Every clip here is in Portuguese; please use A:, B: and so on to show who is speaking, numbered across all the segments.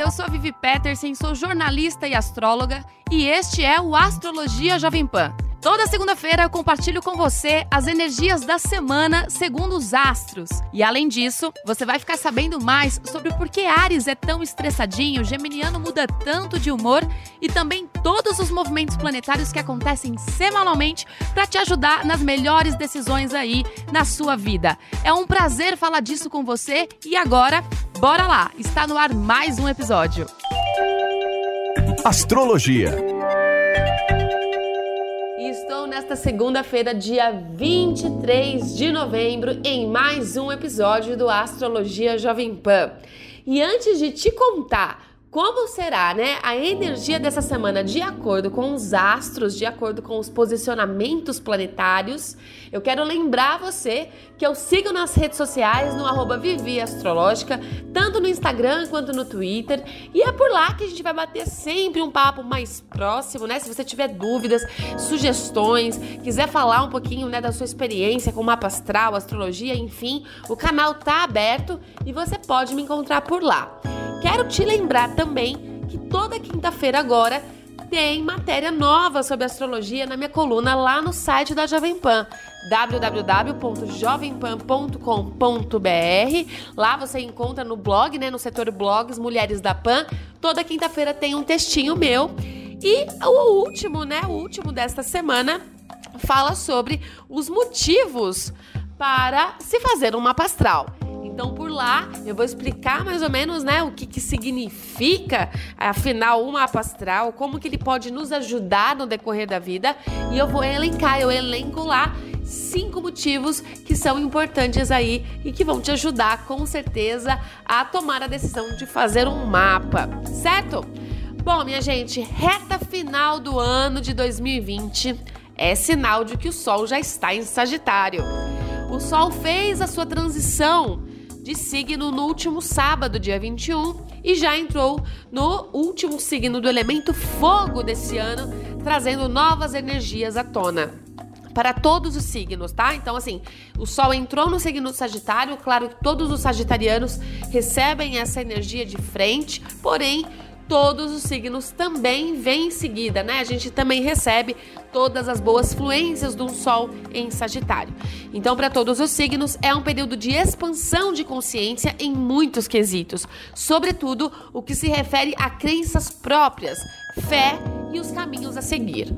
A: Eu sou a Vivi Peterson, sou jornalista e astróloga e este é o Astrologia Jovem Pan. Toda segunda-feira eu compartilho com você as energias da semana segundo os astros. E além disso, você vai ficar sabendo mais sobre por que Ares é tão estressadinho, Geminiano muda tanto de humor e também todos os movimentos planetários que acontecem semanalmente para te ajudar nas melhores decisões aí na sua vida. É um prazer falar disso com você e agora, bora lá! Está no ar mais um episódio.
B: Astrologia.
A: Estou nesta segunda-feira, dia 23 de novembro, em mais um episódio do Astrologia Jovem Pan. E antes de te contar como será, né, a energia dessa semana de acordo com os astros, de acordo com os posicionamentos planetários? Eu quero lembrar você que eu sigo nas redes sociais no arroba Vivi Astrológica, tanto no Instagram quanto no Twitter, e é por lá que a gente vai bater sempre um papo mais próximo, né? Se você tiver dúvidas, sugestões, quiser falar um pouquinho, né, da sua experiência com mapa astral, astrologia, enfim, o canal tá aberto e você pode me encontrar por lá. Quero te lembrar também que toda quinta-feira agora tem matéria nova sobre astrologia na minha coluna lá no site da Jovem Pan, www.jovempan.com.br. Lá você encontra no blog, né, no setor blogs Mulheres da Pan. Toda quinta-feira tem um textinho meu. E o último, né, o último desta semana fala sobre os motivos para se fazer um mapa astral. Então, por lá, eu vou explicar mais ou menos, né, o que, que significa, afinal, um mapa astral, como que ele pode nos ajudar no decorrer da vida. E eu vou elencar, eu elenco lá cinco motivos que são importantes aí e que vão te ajudar, com certeza, a tomar a decisão de fazer um mapa, certo? Bom, minha gente, reta final do ano de 2020 é sinal de que o Sol já está em Sagitário. O Sol fez a sua transição de signo no último sábado, dia 21, e já entrou no último signo do elemento fogo desse ano, trazendo novas energias à tona para todos os signos, tá? Então, assim, o Sol entrou no signo Sagitário, claro que todos os sagitarianos recebem essa energia de frente, porém todos os signos também vêm em seguida, né? A gente também recebe todas as boas fluências do Sol em Sagitário. Então, para todos os signos, é um período de expansão de consciência em muitos quesitos, sobretudo o que se refere a crenças próprias, fé e os caminhos a seguir.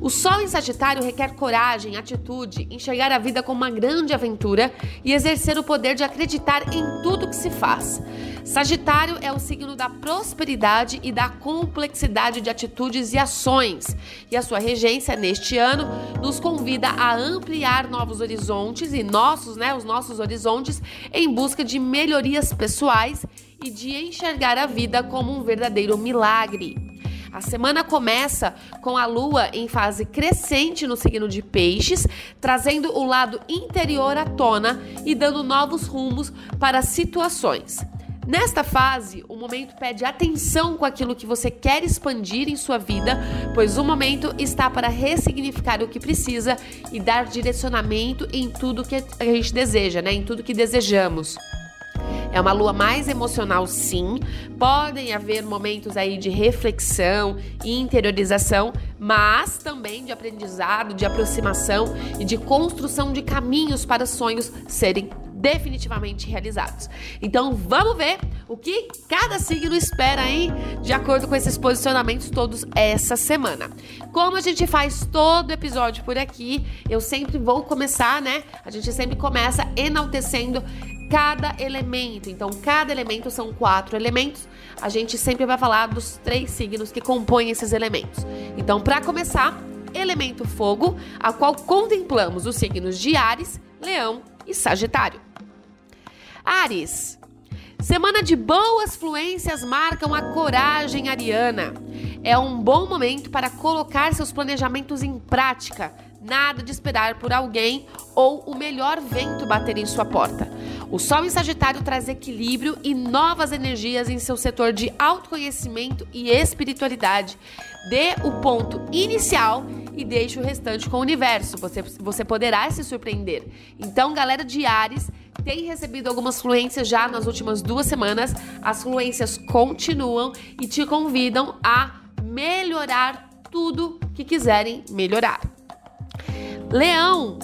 A: O Sol em Sagitário requer coragem, atitude, enxergar a vida como uma grande aventura e exercer o poder de acreditar em tudo que se faz. Sagitário é o signo da prosperidade e da complexidade de atitudes e ações, e a sua regência neste ano nos convida a ampliar novos horizontes e nossos, né, os nossos horizontes em busca de melhorias pessoais e de enxergar a vida como um verdadeiro milagre. A semana começa com a lua em fase crescente no signo de Peixes, trazendo o lado interior à tona e dando novos rumos para situações. Nesta fase, o momento pede atenção com aquilo que você quer expandir em sua vida, pois o momento está para ressignificar o que precisa e dar direcionamento em tudo que a gente deseja, né? Em tudo que desejamos. É uma lua mais emocional, sim. Podem haver momentos aí de reflexão e interiorização, mas também de aprendizado, de aproximação e de construção de caminhos para sonhos serem definitivamente realizados. Então vamos ver o que cada signo espera aí de acordo com esses posicionamentos todos essa semana. Como a gente faz todo episódio por aqui, eu sempre vou começar, né? A gente sempre começa enaltecendo cada elemento. Então, cada elemento são quatro elementos. A gente sempre vai falar dos três signos que compõem esses elementos. Então, para começar, elemento fogo, a qual contemplamos os signos de Ares, Leão e Sagitário. Ares, Semana de boas fluências marcam a coragem ariana. É um bom momento para colocar seus planejamentos em prática. Nada de esperar por alguém ou o melhor vento bater em sua porta. O Sol em Sagitário traz equilíbrio e novas energias em seu setor de autoconhecimento e espiritualidade. Dê o ponto inicial e deixe o restante com o universo. Você, você poderá se surpreender. Então, galera de Ares, tem recebido algumas fluências já nas últimas duas semanas. As fluências continuam e te convidam a melhorar tudo que quiserem melhorar. Leão,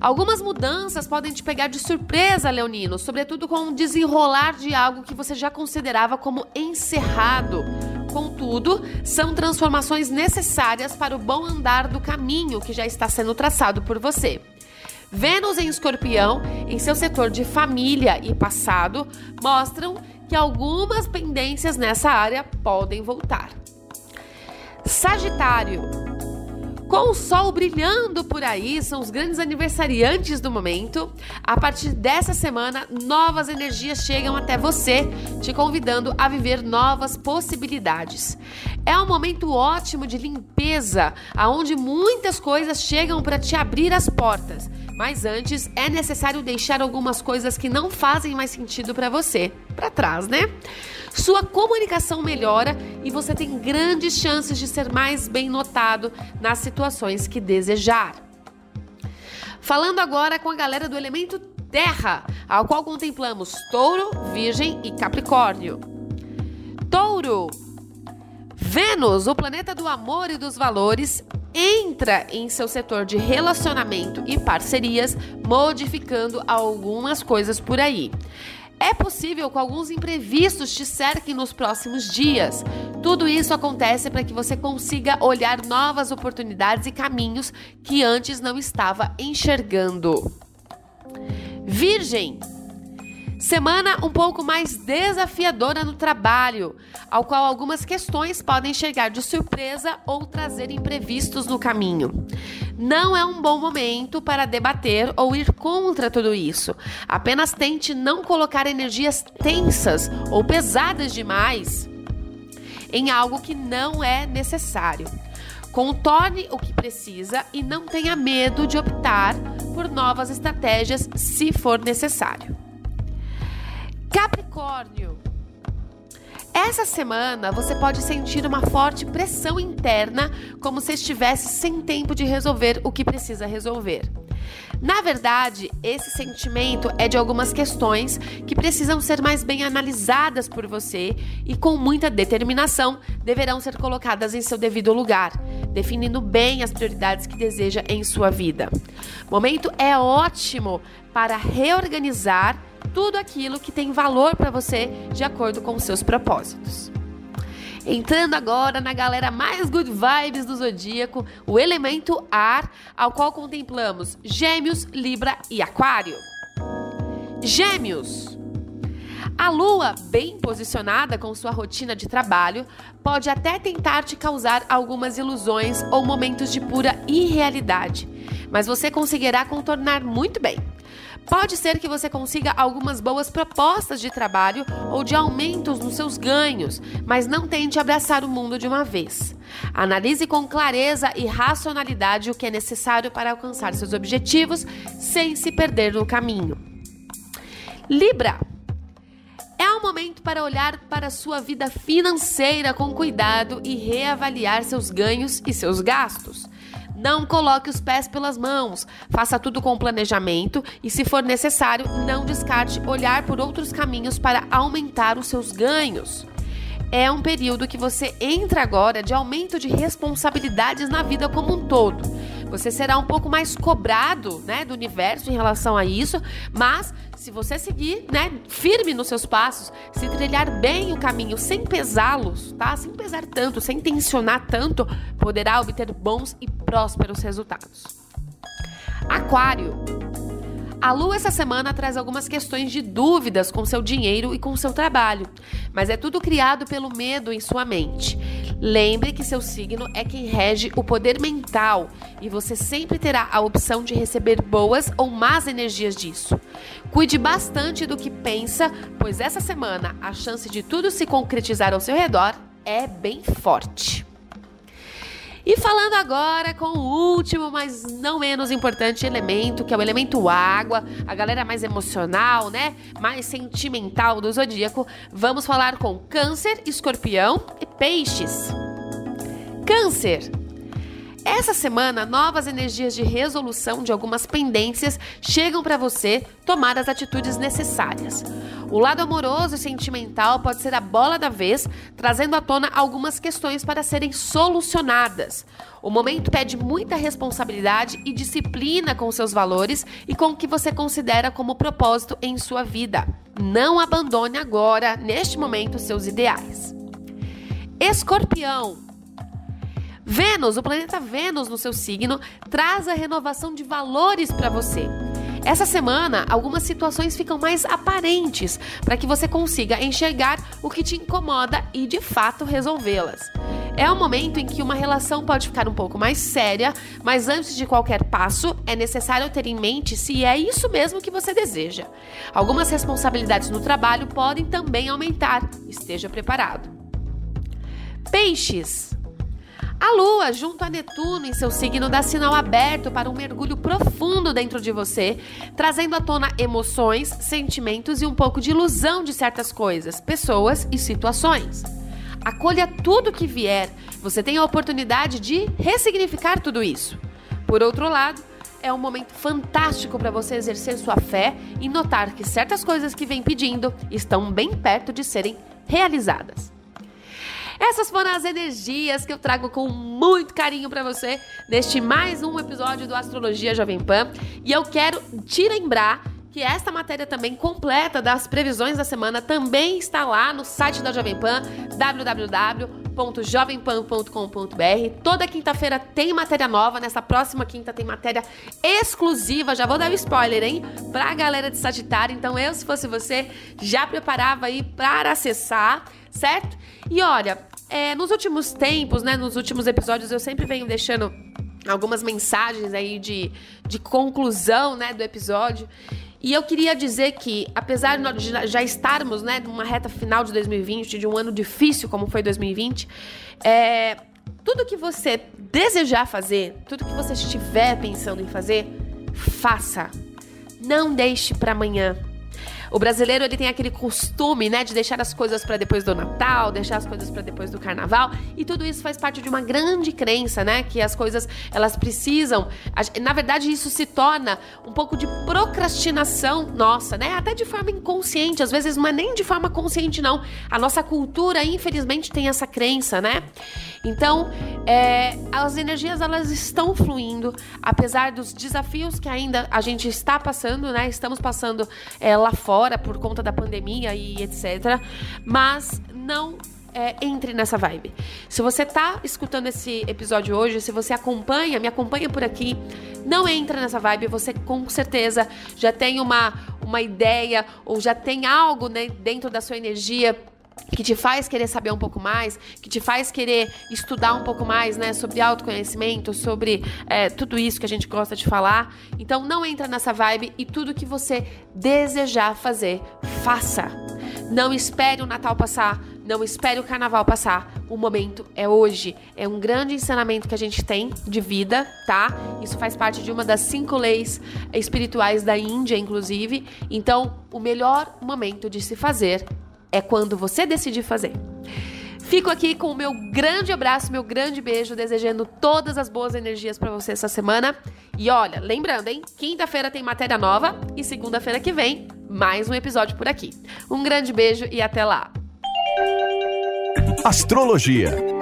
A: Algumas mudanças podem te pegar de surpresa, Leonino, sobretudo com o desenrolar de algo que você já considerava como encerrado. Contudo, são transformações necessárias para o bom andar do caminho que já está sendo traçado por você. Vênus em Escorpião, em seu setor de família e passado, mostram que algumas pendências nessa área podem voltar. Sagitário. Com o sol brilhando por aí, são os grandes aniversariantes do momento. A partir dessa semana, novas energias chegam até você, te convidando a viver novas possibilidades. É um momento ótimo de limpeza, aonde muitas coisas chegam para te abrir as portas. Mas antes é necessário deixar algumas coisas que não fazem mais sentido para você para trás, né? Sua comunicação melhora e você tem grandes chances de ser mais bem notado nas situações que desejar. Falando agora com a galera do elemento Terra, ao qual contemplamos Touro, Virgem e Capricórnio. Touro. Vênus, o planeta do amor e dos valores, entra em seu setor de relacionamento e parcerias, modificando algumas coisas por aí. É possível que alguns imprevistos te cerquem nos próximos dias. Tudo isso acontece para que você consiga olhar novas oportunidades e caminhos que antes não estava enxergando. Virgem, Semana um pouco mais desafiadora no trabalho, ao qual algumas questões podem chegar de surpresa ou trazer imprevistos no caminho. Não é um bom momento para debater ou ir contra tudo isso. Apenas tente não colocar energias tensas ou pesadas demais em algo que não é necessário. Contorne o que precisa e não tenha medo de optar por novas estratégias se for necessário. Capricórnio. Essa semana você pode sentir uma forte pressão interna, como se estivesse sem tempo de resolver o que precisa resolver. Na verdade, esse sentimento é de algumas questões que precisam ser mais bem analisadas por você e, com muita determinação, deverão ser colocadas em seu devido lugar, definindo bem as prioridades que deseja em sua vida. Momento é ótimo para reorganizar tudo aquilo que tem valor para você de acordo com os seus propósitos. Entrando agora na galera mais good vibes do zodíaco, o elemento ar, ao qual contemplamos Gêmeos, Libra e Aquário. Gêmeos. A lua, bem posicionada com sua rotina de trabalho, pode até tentar te causar algumas ilusões ou momentos de pura irrealidade, mas você conseguirá contornar muito bem. Pode ser que você consiga algumas boas propostas de trabalho ou de aumentos nos seus ganhos, mas não tente abraçar o mundo de uma vez. Analise com clareza e racionalidade o que é necessário para alcançar seus objetivos sem se perder no caminho. Libra. É um momento para olhar para sua vida financeira com cuidado e reavaliar seus ganhos e seus gastos. Não coloque os pés pelas mãos. Faça tudo com planejamento e, se for necessário, não descarte olhar por outros caminhos para aumentar os seus ganhos. É um período que você entra agora de aumento de responsabilidades na vida como um todo. Você será um pouco mais cobrado, né, do universo em relação a isso, mas se você seguir, né, firme nos seus passos, se trilhar bem o caminho sem pesá-los, tá? Sem pesar tanto, sem tensionar tanto, poderá obter bons e prósperos resultados. Aquário. A lua essa semana traz algumas questões de dúvidas com seu dinheiro e com seu trabalho, mas é tudo criado pelo medo em sua mente. Lembre que seu signo é quem rege o poder mental e você sempre terá a opção de receber boas ou más energias disso. Cuide bastante do que pensa, pois essa semana a chance de tudo se concretizar ao seu redor é bem forte. E falando agora com o último, mas não menos importante elemento, que é o elemento água, a galera mais emocional, né? Mais sentimental do zodíaco, vamos falar com Câncer, Escorpião e Peixes. Câncer. Essa semana, novas energias de resolução de algumas pendências chegam para você tomar as atitudes necessárias. O lado amoroso e sentimental pode ser a bola da vez, trazendo à tona algumas questões para serem solucionadas. O momento pede muita responsabilidade e disciplina com seus valores e com o que você considera como propósito em sua vida. Não abandone agora, neste momento, seus ideais. Escorpião. Vênus, o planeta Vênus no seu signo, traz a renovação de valores para você. Essa semana, algumas situações ficam mais aparentes para que você consiga enxergar o que te incomoda e de fato resolvê-las. É um momento em que uma relação pode ficar um pouco mais séria, mas antes de qualquer passo, é necessário ter em mente se é isso mesmo que você deseja. Algumas responsabilidades no trabalho podem também aumentar, esteja preparado. Peixes. A Lua, junto a Netuno em seu signo, dá sinal aberto para um mergulho profundo dentro de você, trazendo à tona emoções, sentimentos e um pouco de ilusão de certas coisas, pessoas e situações. Acolha tudo que vier, você tem a oportunidade de ressignificar tudo isso. Por outro lado, é um momento fantástico para você exercer sua fé e notar que certas coisas que vem pedindo estão bem perto de serem realizadas. Essas foram as energias que eu trago com muito carinho para você neste mais um episódio do Astrologia Jovem Pan. E eu quero te lembrar que esta matéria também completa das previsões da semana também está lá no site da Jovem Pan, www.jovempan.com.br. Toda quinta-feira tem matéria nova, nessa próxima quinta tem matéria exclusiva, já vou dar o um spoiler, hein? Pra galera de Sagitário, então eu, se fosse você, já preparava aí para acessar, certo? E olha, é, nos últimos tempos, né, nos últimos episódios, eu sempre venho deixando algumas mensagens aí de, de conclusão, né, do episódio. E eu queria dizer que, apesar de já estarmos, né, numa reta final de 2020, de um ano difícil como foi 2020, é, tudo que você desejar fazer, tudo que você estiver pensando em fazer, faça. Não deixe para amanhã. O brasileiro ele tem aquele costume, né, de deixar as coisas para depois do Natal, deixar as coisas para depois do Carnaval, e tudo isso faz parte de uma grande crença, né, que as coisas elas precisam. Na verdade, isso se torna um pouco de procrastinação nossa, né, até de forma inconsciente. Às vezes não é nem de forma consciente não. A nossa cultura, infelizmente, tem essa crença, né? Então, é, as energias elas estão fluindo, apesar dos desafios que ainda a gente está passando, né? Estamos passando é, lá fora por conta da pandemia e etc. Mas não é, entre nessa vibe. Se você tá escutando esse episódio hoje, se você acompanha, me acompanha por aqui, não entra nessa vibe, você com certeza já tem uma, uma ideia ou já tem algo né, dentro da sua energia que te faz querer saber um pouco mais, que te faz querer estudar um pouco mais, né, sobre autoconhecimento, sobre é, tudo isso que a gente gosta de falar. Então não entra nessa vibe e tudo que você desejar fazer, faça. Não espere o Natal passar, não espere o Carnaval passar. O momento é hoje. É um grande ensinamento que a gente tem de vida, tá? Isso faz parte de uma das cinco leis espirituais da Índia, inclusive. Então, o melhor momento de se fazer é quando você decidir fazer. Fico aqui com o meu grande abraço, meu grande beijo, desejando todas as boas energias para você essa semana. E olha, lembrando, hein? Quinta-feira tem matéria nova e segunda-feira que vem, mais um episódio por aqui. Um grande beijo e até lá.
B: Astrologia